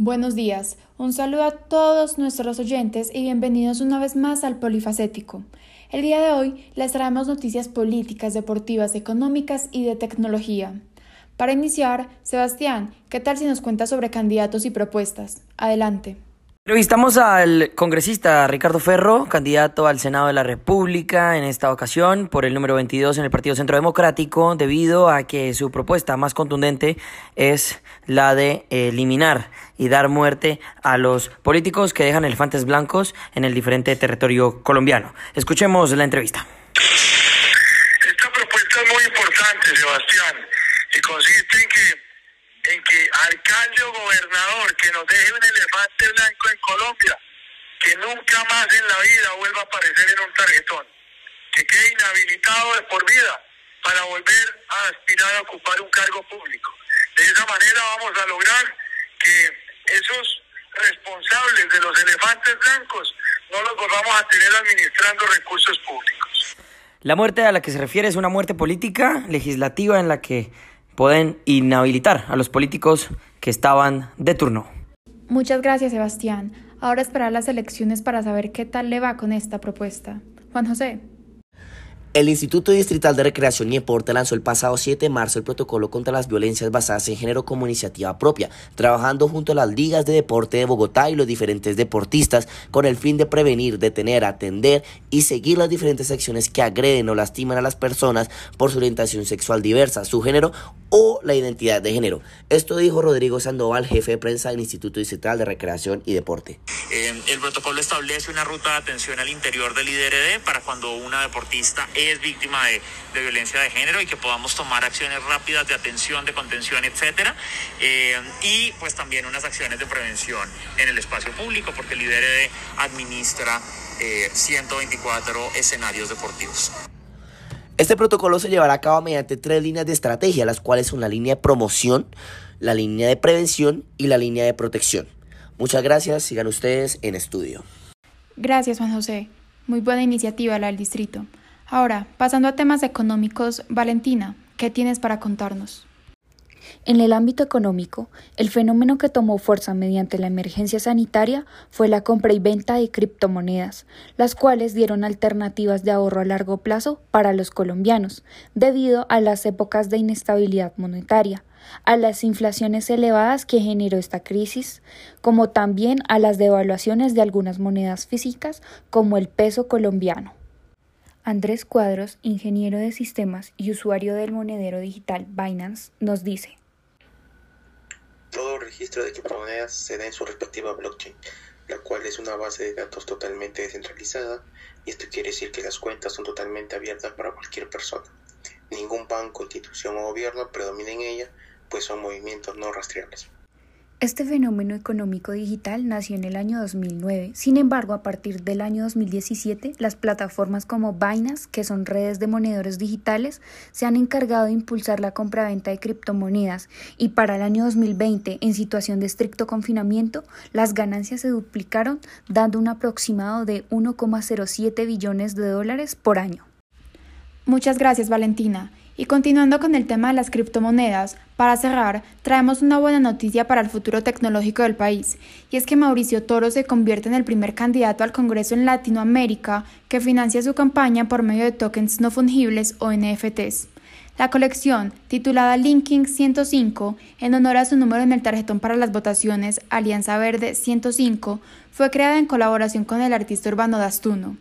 Buenos días, un saludo a todos nuestros oyentes y bienvenidos una vez más al Polifacético. El día de hoy les traemos noticias políticas, deportivas, económicas y de tecnología. Para iniciar, Sebastián, ¿qué tal si nos cuentas sobre candidatos y propuestas? Adelante. Entrevistamos al congresista Ricardo Ferro, candidato al Senado de la República en esta ocasión por el número 22 en el Partido Centro Democrático, debido a que su propuesta más contundente es la de eliminar y dar muerte a los políticos que dejan elefantes blancos en el diferente territorio colombiano. Escuchemos la entrevista. Esta propuesta es muy importante, Sebastián, y consiste en que en que alcalde o gobernador que nos deje un elefante blanco en Colombia, que nunca más en la vida vuelva a aparecer en un tarjetón, que quede inhabilitado de por vida para volver a aspirar a ocupar un cargo público. De esa manera vamos a lograr que esos responsables de los elefantes blancos no los volvamos a tener administrando recursos públicos. La muerte a la que se refiere es una muerte política, legislativa, en la que pueden inhabilitar a los políticos que estaban de turno. Muchas gracias, Sebastián. Ahora esperar las elecciones para saber qué tal le va con esta propuesta. Juan José. El Instituto Distrital de Recreación y Deporte lanzó el pasado 7 de marzo el protocolo contra las violencias basadas en género como iniciativa propia, trabajando junto a las ligas de deporte de Bogotá y los diferentes deportistas con el fin de prevenir, detener, atender y seguir las diferentes acciones que agreden o lastiman a las personas por su orientación sexual diversa, su género o la identidad de género. Esto dijo Rodrigo Sandoval, jefe de prensa del Instituto Distrital de Recreación y Deporte. Eh, el protocolo establece una ruta de atención al interior del IDRD para cuando una deportista es víctima de, violencia de género y que podamos tomar acciones rápidas de atención, de contención, etcétera. Eh, y pues también unas acciones de prevención en el espacio público, porque el IDRD administra eh, 124 escenarios deportivos. Este protocolo se llevará a cabo mediante tres líneas de estrategia, las cuales son la línea de promoción, la línea de prevención y la línea de protección. Muchas gracias, sigan ustedes en estudio. Gracias, Juan José. Muy buena iniciativa la del distrito. Ahora, pasando a temas económicos, Valentina, ¿qué tienes para contarnos? En el ámbito económico, el fenómeno que tomó fuerza mediante la emergencia sanitaria fue la compra y venta de criptomonedas, las cuales dieron alternativas de ahorro a largo plazo para los colombianos, debido a las épocas de inestabilidad monetaria, a las inflaciones elevadas que generó esta crisis, como también a las devaluaciones de algunas monedas físicas como el peso colombiano. Andrés Cuadros, ingeniero de sistemas y usuario del monedero digital Binance, nos dice. Todo registro de criptomonedas se da en su respectiva blockchain, la cual es una base de datos totalmente descentralizada, y esto quiere decir que las cuentas son totalmente abiertas para cualquier persona. Ningún banco, institución o gobierno predomina en ella, pues son movimientos no rastreables. Este fenómeno económico digital nació en el año 2009. Sin embargo, a partir del año 2017, las plataformas como Binance, que son redes de monedores digitales, se han encargado de impulsar la compraventa de criptomonedas y para el año 2020, en situación de estricto confinamiento, las ganancias se duplicaron, dando un aproximado de 1,07 billones de dólares por año. Muchas gracias, Valentina. Y continuando con el tema de las criptomonedas, para cerrar, traemos una buena noticia para el futuro tecnológico del país, y es que Mauricio Toro se convierte en el primer candidato al Congreso en Latinoamérica que financia su campaña por medio de tokens no fungibles o NFTs. La colección, titulada Linking 105, en honor a su número en el tarjetón para las votaciones Alianza Verde 105, fue creada en colaboración con el artista urbano Dastuno.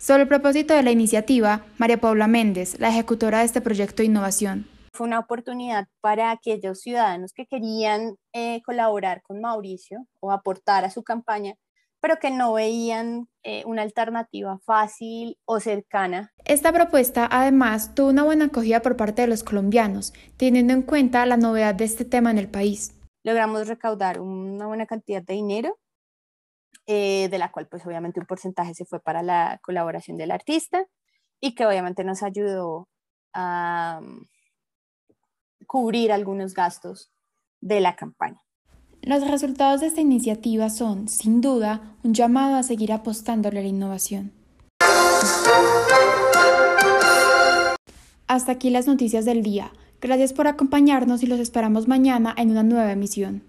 Sobre el propósito de la iniciativa, María Paula Méndez, la ejecutora de este proyecto de innovación. Fue una oportunidad para aquellos ciudadanos que querían eh, colaborar con Mauricio o aportar a su campaña, pero que no veían eh, una alternativa fácil o cercana. Esta propuesta además tuvo una buena acogida por parte de los colombianos, teniendo en cuenta la novedad de este tema en el país. Logramos recaudar una buena cantidad de dinero eh, de la cual pues obviamente un porcentaje se fue para la colaboración del artista y que obviamente nos ayudó a um, cubrir algunos gastos de la campaña. Los resultados de esta iniciativa son, sin duda, un llamado a seguir apostándole a la innovación. Hasta aquí las noticias del día. Gracias por acompañarnos y los esperamos mañana en una nueva emisión.